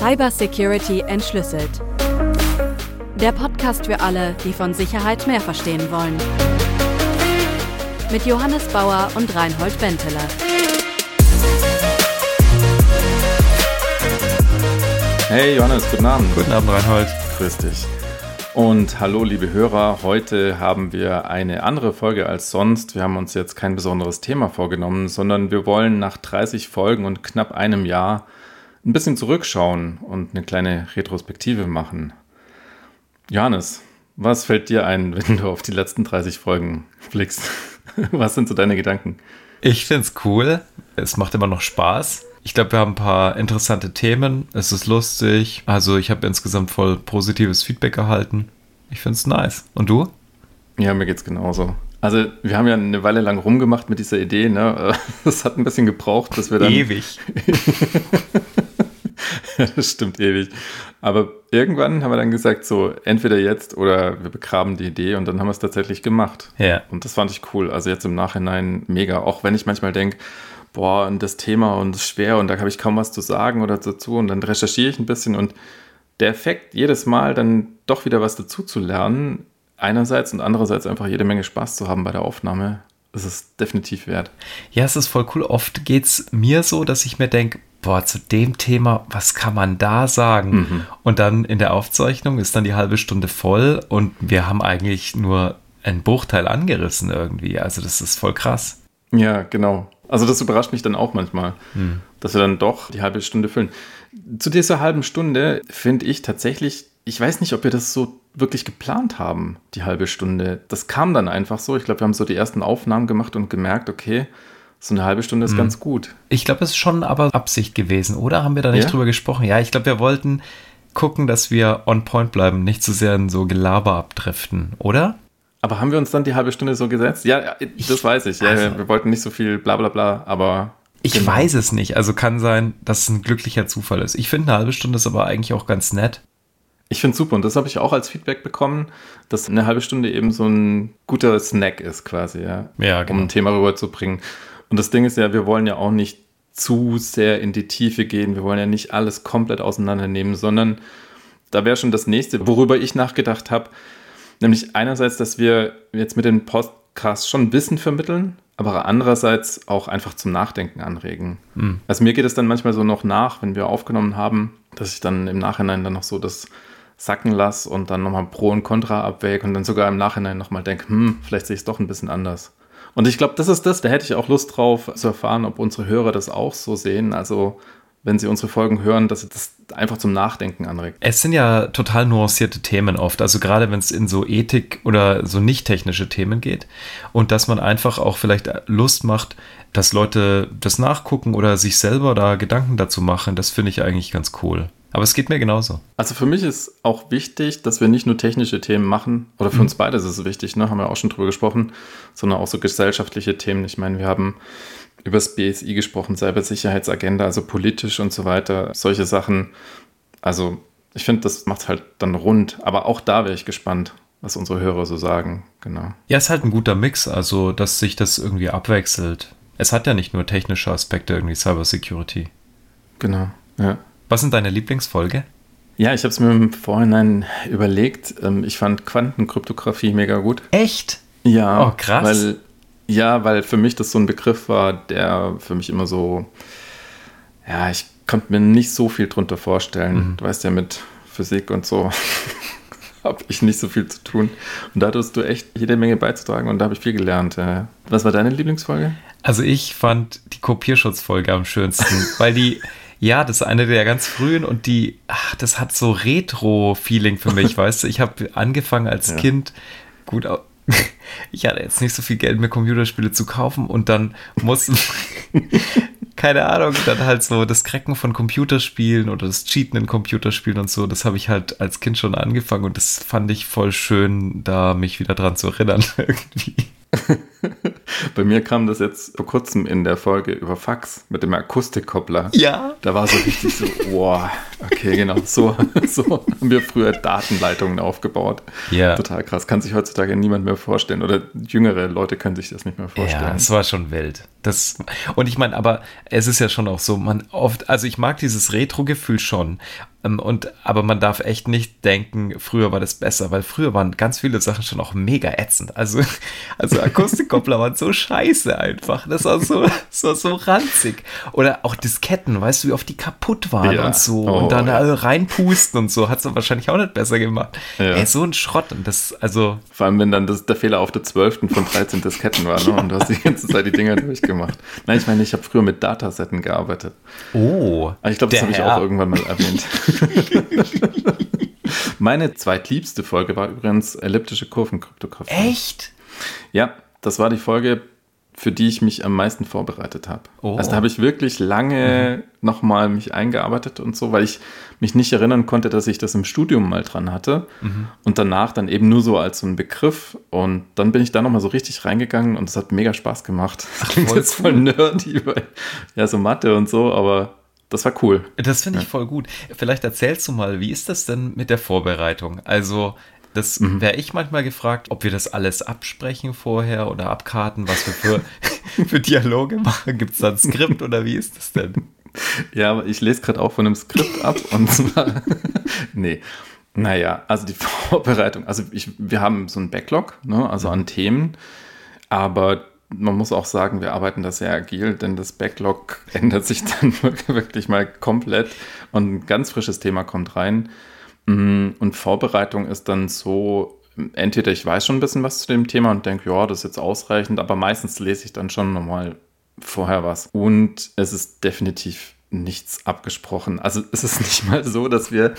Cybersecurity entschlüsselt. Der Podcast für alle, die von Sicherheit mehr verstehen wollen. Mit Johannes Bauer und Reinhold Benteler. Hey Johannes, guten Abend. Guten Abend, Reinhold. Grüß dich. Und hallo liebe Hörer, heute haben wir eine andere Folge als sonst. Wir haben uns jetzt kein besonderes Thema vorgenommen, sondern wir wollen nach 30 Folgen und knapp einem Jahr ein bisschen zurückschauen und eine kleine Retrospektive machen. Johannes, was fällt dir ein, wenn du auf die letzten 30 Folgen blickst? Was sind so deine Gedanken? Ich finde es cool. Es macht immer noch Spaß. Ich glaube, wir haben ein paar interessante Themen. Es ist lustig. Also ich habe insgesamt voll positives Feedback erhalten. Ich finde es nice. Und du? Ja, mir geht es genauso. Also wir haben ja eine Weile lang rumgemacht mit dieser Idee. Ne? Das hat ein bisschen gebraucht, dass wir dann... Ewig. das stimmt ewig. Aber irgendwann haben wir dann gesagt, so entweder jetzt oder wir begraben die Idee und dann haben wir es tatsächlich gemacht. Ja. Und das fand ich cool. Also jetzt im Nachhinein mega. Auch wenn ich manchmal denke, boah, und das Thema und es ist schwer und da habe ich kaum was zu sagen oder dazu und dann recherchiere ich ein bisschen und der Effekt, jedes Mal dann doch wieder was dazu zu lernen, einerseits und andererseits einfach jede Menge Spaß zu haben bei der Aufnahme, ist es definitiv wert. Ja, es ist voll cool. Oft geht es mir so, dass ich mir denke, boah, zu dem Thema, was kann man da sagen? Mhm. Und dann in der Aufzeichnung ist dann die halbe Stunde voll und wir haben eigentlich nur einen Bruchteil angerissen irgendwie. Also das ist voll krass. Ja, genau. Also das überrascht mich dann auch manchmal, hm. dass wir dann doch die halbe Stunde füllen. Zu dieser halben Stunde finde ich tatsächlich, ich weiß nicht, ob wir das so wirklich geplant haben, die halbe Stunde. Das kam dann einfach so. Ich glaube, wir haben so die ersten Aufnahmen gemacht und gemerkt, okay, so eine halbe Stunde ist hm. ganz gut. Ich glaube, es ist schon aber Absicht gewesen, oder? Haben wir da nicht ja? drüber gesprochen? Ja, ich glaube, wir wollten gucken, dass wir on point bleiben, nicht zu so sehr in so Gelaber abdriften, oder? Aber haben wir uns dann die halbe Stunde so gesetzt? Ja, das ich, weiß ich. Ja, also, wir wollten nicht so viel bla bla bla, aber. Ich genau. weiß es nicht. Also kann sein, dass es ein glücklicher Zufall ist. Ich finde, eine halbe Stunde ist aber eigentlich auch ganz nett. Ich finde es super und das habe ich auch als Feedback bekommen, dass eine halbe Stunde eben so ein guter Snack ist quasi, ja, ja genau. um ein Thema rüberzubringen. Und das Ding ist ja, wir wollen ja auch nicht zu sehr in die Tiefe gehen, wir wollen ja nicht alles komplett auseinandernehmen, sondern da wäre schon das nächste, worüber ich nachgedacht habe, Nämlich einerseits, dass wir jetzt mit den Podcasts schon Wissen vermitteln, aber andererseits auch einfach zum Nachdenken anregen. Mhm. Also mir geht es dann manchmal so noch nach, wenn wir aufgenommen haben, dass ich dann im Nachhinein dann noch so das sacken lasse und dann nochmal Pro und Contra abwäge und dann sogar im Nachhinein nochmal denke, hm, vielleicht sehe ich es doch ein bisschen anders. Und ich glaube, das ist das, da hätte ich auch Lust drauf zu erfahren, ob unsere Hörer das auch so sehen. Also wenn sie unsere Folgen hören, dass sie das einfach zum Nachdenken anregt. Es sind ja total nuancierte Themen oft, also gerade wenn es in so Ethik oder so nicht technische Themen geht und dass man einfach auch vielleicht Lust macht, dass Leute das nachgucken oder sich selber da Gedanken dazu machen, das finde ich eigentlich ganz cool. Aber es geht mir genauso. Also für mich ist auch wichtig, dass wir nicht nur technische Themen machen, oder für mhm. uns beide ist es wichtig, ne, haben wir auch schon drüber gesprochen, sondern auch so gesellschaftliche Themen. Ich meine, wir haben über das BSI gesprochen, Cybersicherheitsagenda, also politisch und so weiter, solche Sachen. Also ich finde, das macht halt dann rund. Aber auch da wäre ich gespannt, was unsere Hörer so sagen. Genau. Ja, es ist halt ein guter Mix, also dass sich das irgendwie abwechselt. Es hat ja nicht nur technische Aspekte, irgendwie Cybersecurity. Genau, ja. Was sind deine Lieblingsfolge? Ja, ich habe es mir im Vorhinein überlegt. Ähm, ich fand Quantenkryptographie mega gut. Echt? Ja. Oh, krass. Weil ja, weil für mich das so ein Begriff war, der für mich immer so, ja, ich konnte mir nicht so viel drunter vorstellen. Mhm. Du weißt ja, mit Physik und so habe ich nicht so viel zu tun. Und da hattest du echt jede Menge beizutragen und da habe ich viel gelernt. Was war deine Lieblingsfolge? Also ich fand die Kopierschutzfolge am schönsten, weil die, ja, das ist eine der ganz frühen und die, ach, das hat so Retro-Feeling für mich, weißt du. Ich habe angefangen als ja. Kind, gut, ich hatte jetzt nicht so viel Geld, mir Computerspiele zu kaufen und dann mussten, keine Ahnung, dann halt so das Cracken von Computerspielen oder das Cheaten in Computerspielen und so, das habe ich halt als Kind schon angefangen und das fand ich voll schön, da mich wieder dran zu erinnern irgendwie. Bei mir kam das jetzt vor kurzem in der Folge über Fax mit dem Akustikkoppler. Ja. Da war so richtig so, boah, okay, genau, so, so haben wir früher Datenleitungen aufgebaut. Ja. Total krass. Kann sich heutzutage niemand mehr vorstellen. Oder jüngere Leute können sich das nicht mehr vorstellen. Ja, es war schon wild. Das, und ich meine, aber es ist ja schon auch so, man oft, also ich mag dieses Retro-Gefühl schon. Ähm, und, aber man darf echt nicht denken, früher war das besser, weil früher waren ganz viele Sachen schon auch mega ätzend. Also, also Akustikkoppler waren so scheiße einfach. Das war so, das war so ranzig. Oder auch Disketten, weißt du, wie oft die kaputt waren ja. und so. Oh, und dann ja. reinpusten und so. Hat es wahrscheinlich auch nicht besser gemacht. Ja. Ey, so ein Schrott. Und das, also. Vor allem, wenn dann das, der Fehler auf der 12. von 13 Disketten war, ne? Und du hast die ganze Zeit die Dinger durchgemacht. Nein, ich meine, ich habe früher mit Datasetten gearbeitet. Oh. Aber ich glaube, das habe ich auch irgendwann mal erwähnt. Meine zweitliebste Folge war übrigens elliptische Kurvenkryptographie. Echt? Ja, das war die Folge, für die ich mich am meisten vorbereitet habe. Oh. Also da habe ich wirklich lange mhm. nochmal mich eingearbeitet und so, weil ich mich nicht erinnern konnte, dass ich das im Studium mal dran hatte. Mhm. Und danach dann eben nur so als so ein Begriff. Und dann bin ich da nochmal so richtig reingegangen und es hat mega Spaß gemacht. Das klingt voll jetzt voll nerdy, weil ja, so Mathe und so, aber das war cool. Das finde ich ja. voll gut. Vielleicht erzählst du mal, wie ist das denn mit der Vorbereitung? Also, das mhm. wäre ich manchmal gefragt, ob wir das alles absprechen vorher oder abkarten, was wir für, für Dialoge machen. Gibt es da ein Skript oder wie ist das denn? Ja, ich lese gerade auch von einem Skript ab und zwar. nee. Naja, also die Vorbereitung, also ich, wir haben so einen Backlog, ne, also an Themen, aber man muss auch sagen, wir arbeiten da sehr agil, denn das Backlog ändert sich dann wirklich mal komplett und ein ganz frisches Thema kommt rein. Mm, und Vorbereitung ist dann so, entweder ich weiß schon ein bisschen was zu dem Thema und denke, ja, das ist jetzt ausreichend, aber meistens lese ich dann schon nochmal vorher was. Und es ist definitiv nichts abgesprochen. Also es ist nicht mal so, dass wir,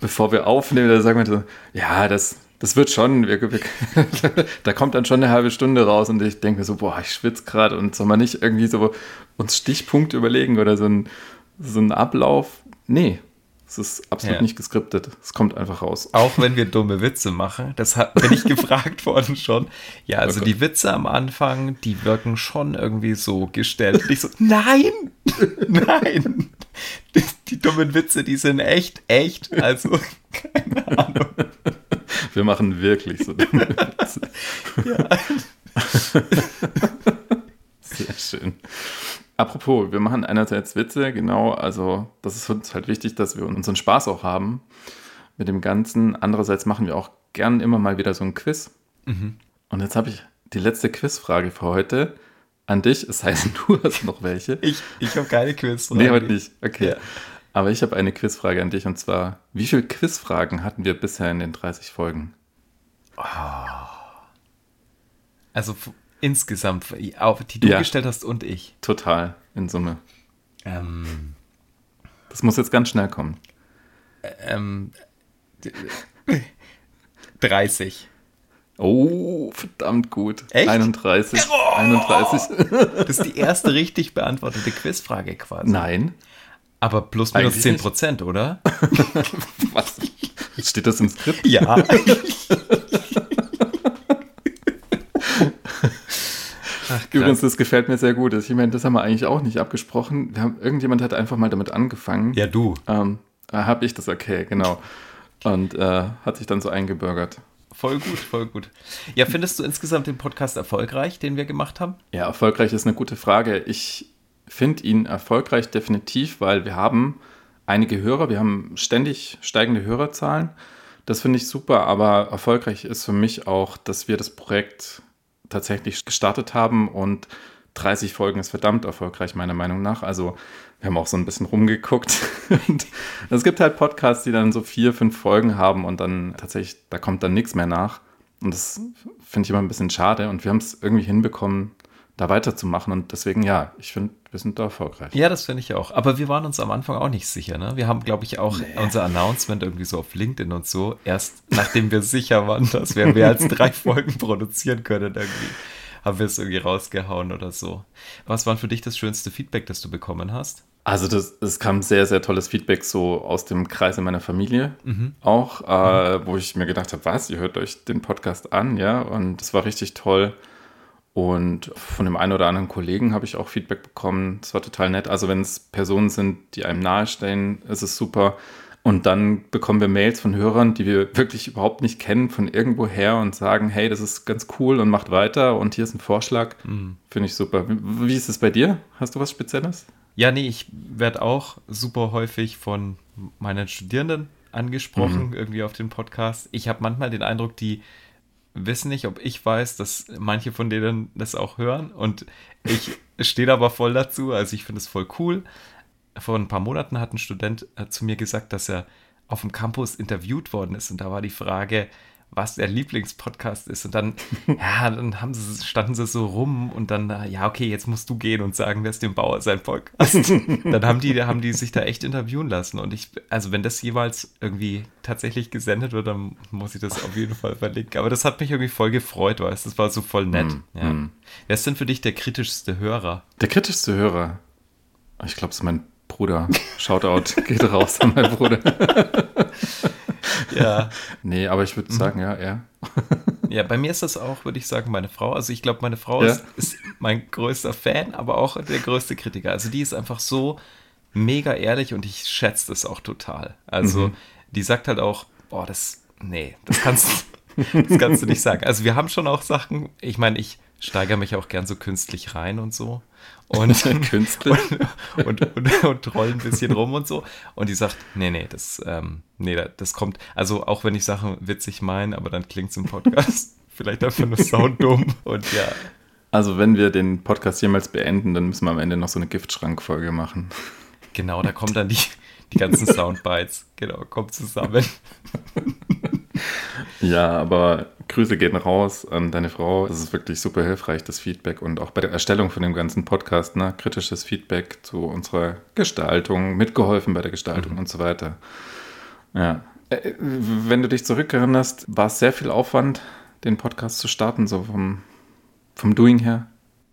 bevor wir aufnehmen, da sagen wir so, ja, das, das wird schon, wir, wir, da kommt dann schon eine halbe Stunde raus und ich denke mir so, boah, ich schwitze gerade und soll man nicht irgendwie so uns Stichpunkte überlegen oder so ein, so ein Ablauf? Nee, es ist absolut ja. nicht geskriptet. Es kommt einfach raus. Auch wenn wir dumme Witze machen, das hat, bin ich gefragt worden schon. Ja, also okay. die Witze am Anfang, die wirken schon irgendwie so gestellt. Und ich so, nein, nein. Die, die dummen Witze, die sind echt, echt. Also, keine Ahnung. Wir machen wirklich so dumme Witze. Ja. Sehr schön. Apropos, wir machen einerseits Witze, genau, also das ist uns halt wichtig, dass wir unseren Spaß auch haben mit dem Ganzen. Andererseits machen wir auch gern immer mal wieder so ein Quiz. Mhm. Und jetzt habe ich die letzte Quizfrage für heute an dich. Es heißt, du hast noch welche. Ich, ich habe keine Quizfrage. Nee, heute nicht. Okay. Ja. Aber ich habe eine Quizfrage an dich und zwar: Wie viele Quizfragen hatten wir bisher in den 30 Folgen? Oh. Also Insgesamt, auch die du ja. gestellt hast und ich. Total, in Summe. Ähm, das muss jetzt ganz schnell kommen. Ähm, 30. Oh, verdammt gut. Echt? 31. Oh! 31. Das ist die erste richtig beantwortete Quizfrage quasi. Nein. Aber plus minus Eigentlich 10 Prozent, oder? Was? Steht das im Skript? Ja. Ach, Übrigens, das gefällt mir sehr gut. Ich meine, das haben wir eigentlich auch nicht abgesprochen. Haben, irgendjemand hat einfach mal damit angefangen. Ja, du. Ähm, habe ich das, okay, genau. Und äh, hat sich dann so eingebürgert. Voll gut, voll gut. Ja, findest du insgesamt den Podcast erfolgreich, den wir gemacht haben? Ja, erfolgreich ist eine gute Frage. Ich finde ihn erfolgreich definitiv, weil wir haben einige Hörer, wir haben ständig steigende Hörerzahlen. Das finde ich super, aber erfolgreich ist für mich auch, dass wir das Projekt tatsächlich gestartet haben und 30 Folgen ist verdammt erfolgreich, meiner Meinung nach. Also wir haben auch so ein bisschen rumgeguckt. es gibt halt Podcasts, die dann so vier, fünf Folgen haben und dann tatsächlich, da kommt dann nichts mehr nach. Und das finde ich immer ein bisschen schade. Und wir haben es irgendwie hinbekommen, da weiterzumachen. Und deswegen, ja, ich finde, wir sind da erfolgreich. Ja, das finde ich auch. Aber wir waren uns am Anfang auch nicht sicher. Ne? Wir haben, glaube ich, auch nee. unser Announcement irgendwie so auf LinkedIn und so, erst nachdem wir sicher waren, dass wir mehr als drei Folgen produzieren können, irgendwie, haben wir es irgendwie rausgehauen oder so. Was war für dich das schönste Feedback, das du bekommen hast? Also das, es kam sehr, sehr tolles Feedback so aus dem Kreis in meiner Familie mhm. auch, äh, mhm. wo ich mir gedacht habe, was, ihr hört euch den Podcast an, ja, und es war richtig toll. Und von dem einen oder anderen Kollegen habe ich auch Feedback bekommen. Das war total nett. Also wenn es Personen sind, die einem nahestehen, ist es super. Und dann bekommen wir Mails von Hörern, die wir wirklich überhaupt nicht kennen, von irgendwo her und sagen, hey, das ist ganz cool und macht weiter und hier ist ein Vorschlag. Mhm. Finde ich super. Wie, wie ist es bei dir? Hast du was Spezielles? Ja, nee, ich werde auch super häufig von meinen Studierenden angesprochen, Mhm. irgendwie auf den Podcast. Ich habe manchmal den Eindruck, die wissen nicht, ob ich weiß, dass manche von denen das auch hören. Und ich stehe aber voll dazu. Also ich finde es voll cool. Vor ein paar Monaten hat ein Student äh, zu mir gesagt, dass er auf dem Campus interviewt worden ist. Und da war die Frage, was der Lieblingspodcast ist. Und dann, ja, dann haben sie, standen sie so rum und dann, ja, okay, jetzt musst du gehen und sagen, wer ist dem Bauer sein Podcast. dann haben die, haben die sich da echt interviewen lassen. Und ich, also wenn das jeweils irgendwie tatsächlich gesendet wird, dann muss ich das auf jeden Fall verlinken. Aber das hat mich irgendwie voll gefreut, weißt du, das war so voll nett. Mm, ja. mm. Wer ist denn für dich der kritischste Hörer? Der kritischste Hörer. Ich glaube, es ist mein Bruder. Shoutout geht raus an meinen Bruder. Ja. Nee, aber ich würde sagen, ja, er. Ja, bei mir ist das auch, würde ich sagen, meine Frau. Also ich glaube, meine Frau Ja. ist, ist mein größter Fan, aber auch der größte Kritiker. Also die ist einfach so mega ehrlich und ich schätze das auch total. Also Mhm. die sagt halt auch, boah, das, nee, das kannst, das kannst du nicht sagen. Also wir haben schon auch Sachen, ich meine, ich steigere mich auch gern so künstlich rein und so. Und, Künstlich. und, und, und, und roll ein bisschen rum und so. Und die sagt, nee, nee, das, ähm, nee, da- das kommt, also auch wenn ich Sachen witzig meine, aber dann klingt es im Podcast vielleicht einfach nur sounddumm. Und ja, Also, wenn wir den Podcast jemals beenden, dann müssen wir am Ende noch so eine Giftschrankfolge machen. genau, da kommen dann die, die ganzen Soundbites, genau, kommt zusammen. Ja, aber Grüße gehen raus an deine Frau. Es ist wirklich super hilfreich, das Feedback und auch bei der Erstellung von dem ganzen Podcast, ne, kritisches Feedback zu unserer Gestaltung, mitgeholfen bei der Gestaltung und so weiter. Ja. Äh, Wenn du dich zurückerinnerst, war es sehr viel Aufwand, den Podcast zu starten, so vom, vom Doing her?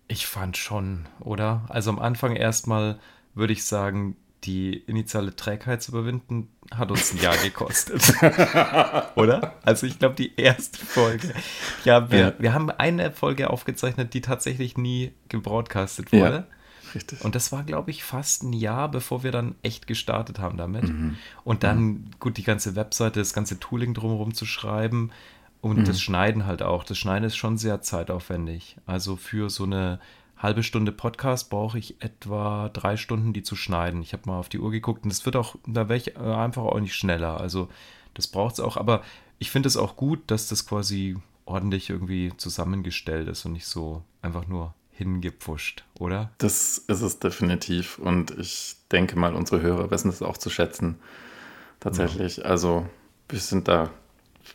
Ich fand schon, oder? Also am Anfang erstmal würde ich sagen, die initiale Trägheit zu überwinden, hat uns ein Jahr gekostet. oder? Also ich glaube, die erste Folge. Ja, wir, Ja. wir haben eine Folge aufgezeichnet, die tatsächlich nie gebroadcastet Ja. wurde. Richtig. Und das war, glaube ich, fast ein Jahr, bevor wir dann echt gestartet haben damit. Mhm. Und dann, gut, die ganze Webseite, das ganze Tooling drumherum zu schreiben und Mhm. das Schneiden halt auch. Das Schneiden ist schon sehr zeitaufwendig. Also für so eine halbe Stunde Podcast brauche ich etwa drei Stunden, die zu schneiden. Ich habe mal auf die Uhr geguckt und es wird auch, da wäre ich äh, einfach auch nicht schneller. Also das braucht es auch. Aber ich finde es auch gut, dass das quasi ordentlich irgendwie zusammengestellt ist und nicht so einfach nur hingepfuscht, oder? Das ist es definitiv. Und ich denke mal, unsere Hörer wissen es auch zu schätzen. Tatsächlich. Also, wir sind da,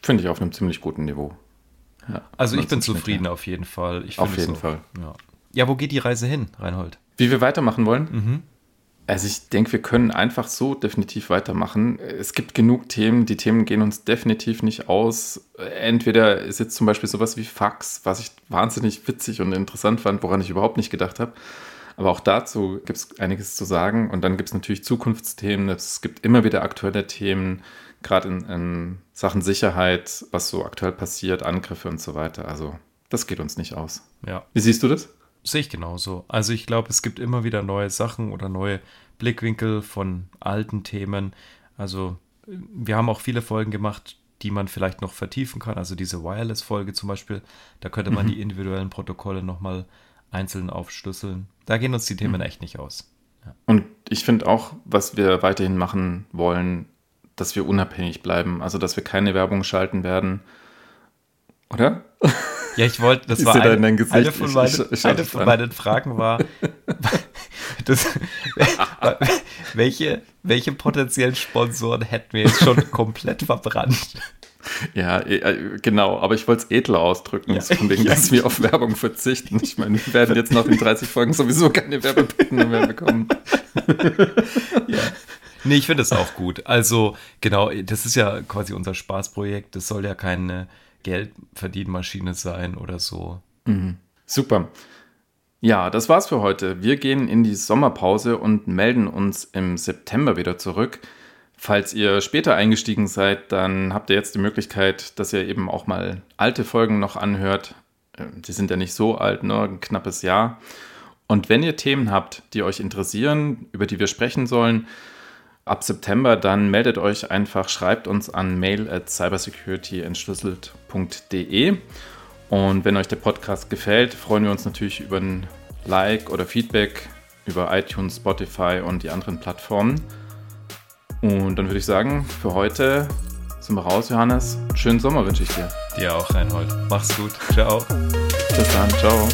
finde ich, auf einem ziemlich guten Niveau. Ja, Also ich bin zufrieden auf jeden Fall. Ich Auf jeden es Fall. Ja. Ja, wo geht die Reise hin, Reinhold? Wie wir weitermachen wollen? Mhm. Also ich denke, wir können einfach so definitiv weitermachen. Es gibt genug Themen, die Themen gehen uns definitiv nicht aus. Entweder ist jetzt zum Beispiel sowas wie Fax, was ich wahnsinnig witzig und interessant fand, woran ich überhaupt nicht gedacht habe. Aber auch dazu gibt es einiges zu sagen. Und dann gibt es natürlich Zukunftsthemen. Es gibt immer wieder aktuelle Themen, gerade in, in Sachen Sicherheit, was so aktuell passiert, Angriffe und so weiter. Also das geht uns nicht aus. Ja, Wie siehst du das? Sehe ich genauso. Also ich glaube, es gibt immer wieder neue Sachen oder neue Blickwinkel von alten Themen. Also wir haben auch viele Folgen gemacht, die man vielleicht noch vertiefen kann. Also diese Wireless-Folge zum Beispiel, da könnte man die individuellen Protokolle nochmal einzeln aufschlüsseln. Da gehen uns die Themen echt nicht aus. Und ich finde auch, was wir weiterhin machen wollen, dass wir unabhängig bleiben. Also, dass wir keine Werbung schalten werden. Oder? Ja, ich wollte, das Ich war eine, eine von meinen, ich- ich eine von meinen Fragen war, das, welche, welche potenziellen Sponsoren hätten wir jetzt schon komplett verbrannt? Ja, äh, genau. Aber ich wollte es edler ausdrücken, Ja. von wegen, Ja. dass wir auf Werbung verzichten. Ich meine, wir werden jetzt nach den 30 Folgen sowieso keine Werbepartner mehr bekommen. Nee, ich finde das auch gut. Also, genau, das ist ja quasi unser Spaßprojekt. Das soll ja keine Geldverdienmaschine sein oder so. Super. Ja, das war's für heute. Wir gehen in die Sommerpause und melden uns im September wieder zurück. Falls ihr später eingestiegen seid, dann habt ihr jetzt die Möglichkeit, dass ihr eben auch mal alte Folgen noch anhört. Äh, Die sind ja nicht so alt, nur ein knappes Jahr. Und wenn ihr Themen habt, die euch interessieren, über die wir sprechen sollen, ab September, dann meldet euch einfach, schreibt uns an mail at cybersecurityentschlüsselt.de. Und wenn euch der Podcast gefällt, freuen wir uns natürlich über ein Like oder Feedback über iTunes, Spotify und die anderen Plattformen. Und dann würde ich sagen, für heute sind wir raus, Johannes. Schönen Sommer wünsche ich dir. Dir auch, Reinhold. Mach's gut. Ciao. Bis dann. Ciao.